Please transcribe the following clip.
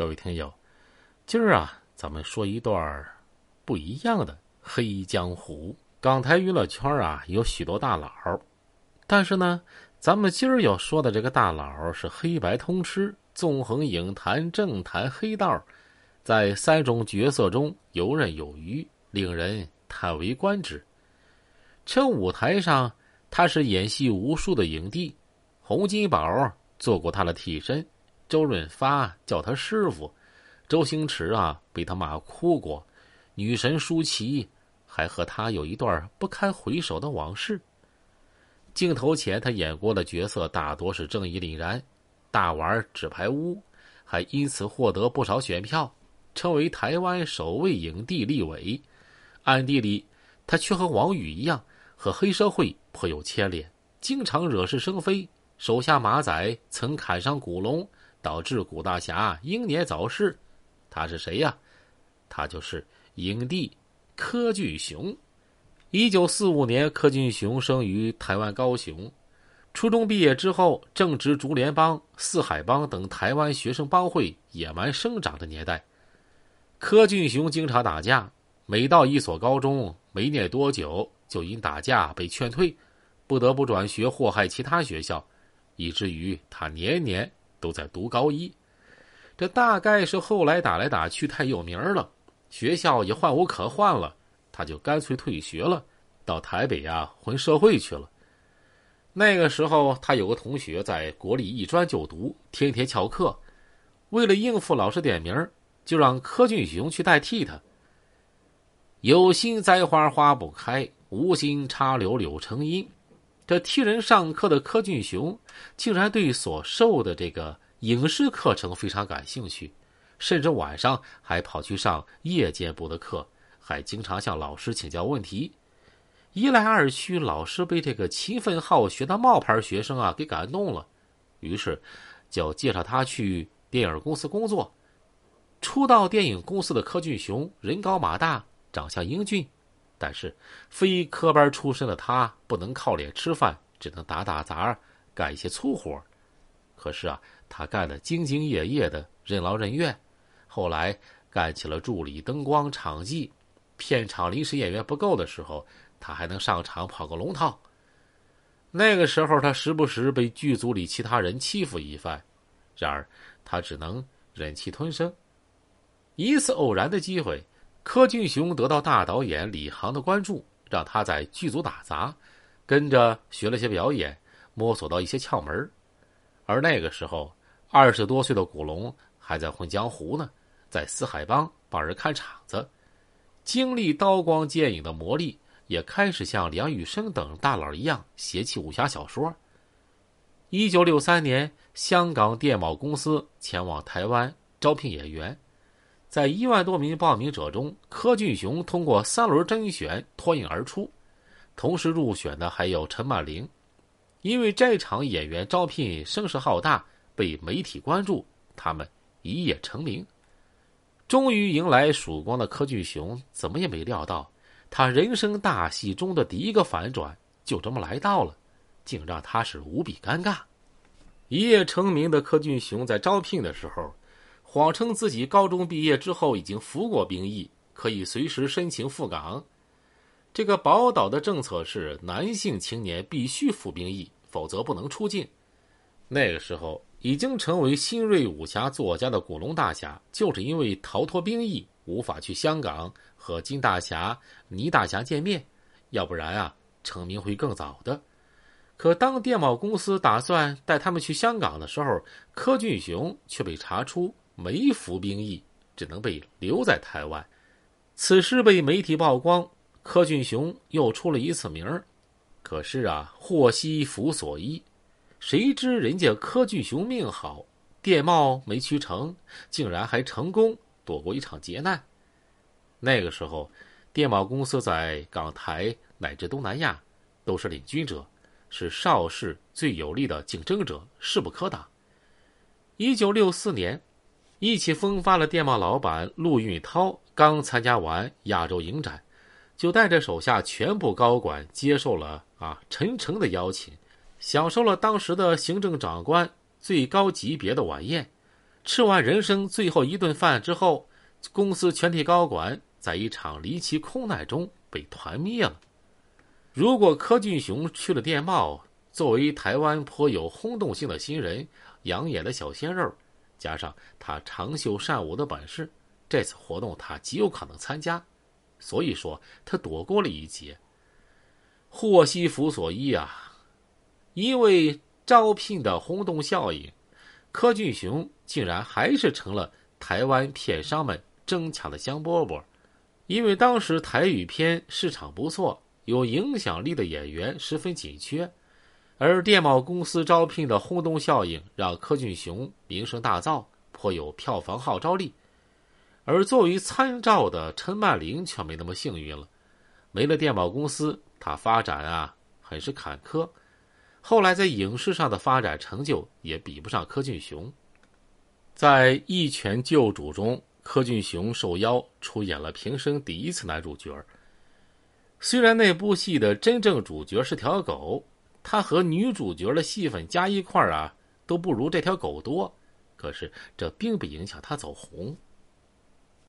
各位听友，今儿啊，咱们说一段不一样的黑江湖。港台娱乐圈啊，有许多大佬，但是呢，咱们今儿要说的这个大佬是黑白通吃，纵横影坛、政坛黑道，在三种角色中游刃有余，令人叹为观止。这舞台上，他是演戏无数的影帝，洪金宝做过他的替身。周润发叫他师傅，周星驰啊被他骂哭过，女神舒淇还和他有一段不堪回首的往事。镜头前他演过的角色大多是正义凛然，大玩纸牌屋，还因此获得不少选票，成为台湾首位影帝立委。暗地里，他却和王宇一样，和黑社会颇有牵连，经常惹是生非。手下马仔曾砍伤古龙。导致古大侠英年早逝，他是谁呀？他就是影帝柯俊雄。一九四五年，柯俊雄生于台湾高雄。初中毕业之后，正值竹联帮、四海帮等台湾学生帮会野蛮生长的年代。柯俊雄经常打架，每到一所高中，没念多久就因打架被劝退，不得不转学祸害其他学校，以至于他年年。都在读高一，这大概是后来打来打去太有名了，学校也换无可换了，他就干脆退学了，到台北呀混社会去了。那个时候，他有个同学在国立艺专就读，天天翘课，为了应付老师点名，就让柯俊雄去代替他。有心栽花花不开，无心插柳柳成荫。这替人上课的柯俊雄，竟然对所授的这个影视课程非常感兴趣，甚至晚上还跑去上夜间部的课，还经常向老师请教问题。一来二去，老师被这个勤奋好学的冒牌学生啊给感动了，于是就介绍他去电影公司工作。初到电影公司的柯俊雄，人高马大，长相英俊。但是，非科班出身的他不能靠脸吃饭，只能打打杂，干一些粗活。可是啊，他干得兢兢业业的，任劳任怨。后来干起了助理、灯光、场记。片场临时演员不够的时候，他还能上场跑个龙套。那个时候，他时不时被剧组里其他人欺负一番，然而他只能忍气吞声。一次偶然的机会。柯俊雄得到大导演李航的关注，让他在剧组打杂，跟着学了些表演，摸索到一些窍门而那个时候，二十多岁的古龙还在混江湖呢，在四海帮帮人看场子，经历刀光剑影的磨砺，也开始像梁羽生等大佬一样写起武侠小说。一九六三年，香港电懋公司前往台湾招聘演员。在一万多名报名者中，柯俊雄通过三轮甄选脱颖而出，同时入选的还有陈曼玲。因为这场演员招聘声势浩大，被媒体关注，他们一夜成名。终于迎来曙光的柯俊雄，怎么也没料到，他人生大戏中的第一个反转就这么来到了，竟让他是无比尴尬。一夜成名的柯俊雄在招聘的时候。谎称自己高中毕业之后已经服过兵役，可以随时申请赴港。这个宝岛的政策是男性青年必须服兵役，否则不能出境。那个时候已经成为新锐武侠作家的古龙大侠，就是因为逃脱兵役，无法去香港和金大侠、倪大侠见面，要不然啊，成名会更早的。可当电懋公司打算带他们去香港的时候，柯俊雄却被查出。没服兵役，只能被留在台湾。此事被媒体曝光，柯俊雄又出了一次名儿。可是啊，祸兮福所依，谁知人家柯俊雄命好，电懋没去成，竟然还成功躲过一场劫难。那个时候，电懋公司在港台乃至东南亚都是领军者，是邵氏最有力的竞争者，势不可挡。一九六四年。意气风发的电报老板陆运涛刚参加完亚洲影展，就带着手下全部高管接受了啊陈诚的邀请，享受了当时的行政长官最高级别的晚宴，吃完人生最后一顿饭之后，公司全体高管在一场离奇空难中被团灭了。如果柯俊雄去了电报，作为台湾颇有轰动性的新人，养眼的小鲜肉，加上他长袖善舞的本事，这次活动他极有可能参加。所以说，他躲过了一劫。祸兮福所依啊！因为招聘的轰动效应，柯俊雄竟然还是成了台湾片商们争抢的香饽饽。因为当时台语片市场不错。有影响力的演员十分紧缺，而电报公司招聘的轰动效应让柯俊雄名声大噪，颇有票房号召力。而作为参照的陈曼玲却没那么幸运了，没了电报公司，她发展啊很是坎坷。后来在影视上的发展成就也比不上柯俊雄。在《一拳救主》中，柯俊雄受邀出演了平生第一次男主角。虽然那部戏的真正主角是条狗，他和女主角的戏份加一块啊，都不如这条狗多。可是这并不影响他走红。